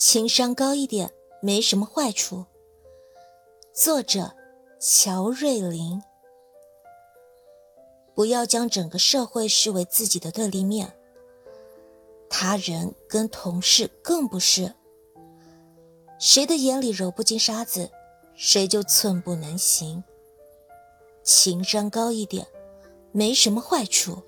情商高一点没什么坏处。作者乔瑞林不要将整个社会视为自己的对立面他人跟同事更不是。谁的眼里揉不进沙子谁就寸步难行。情商高一点没什么坏处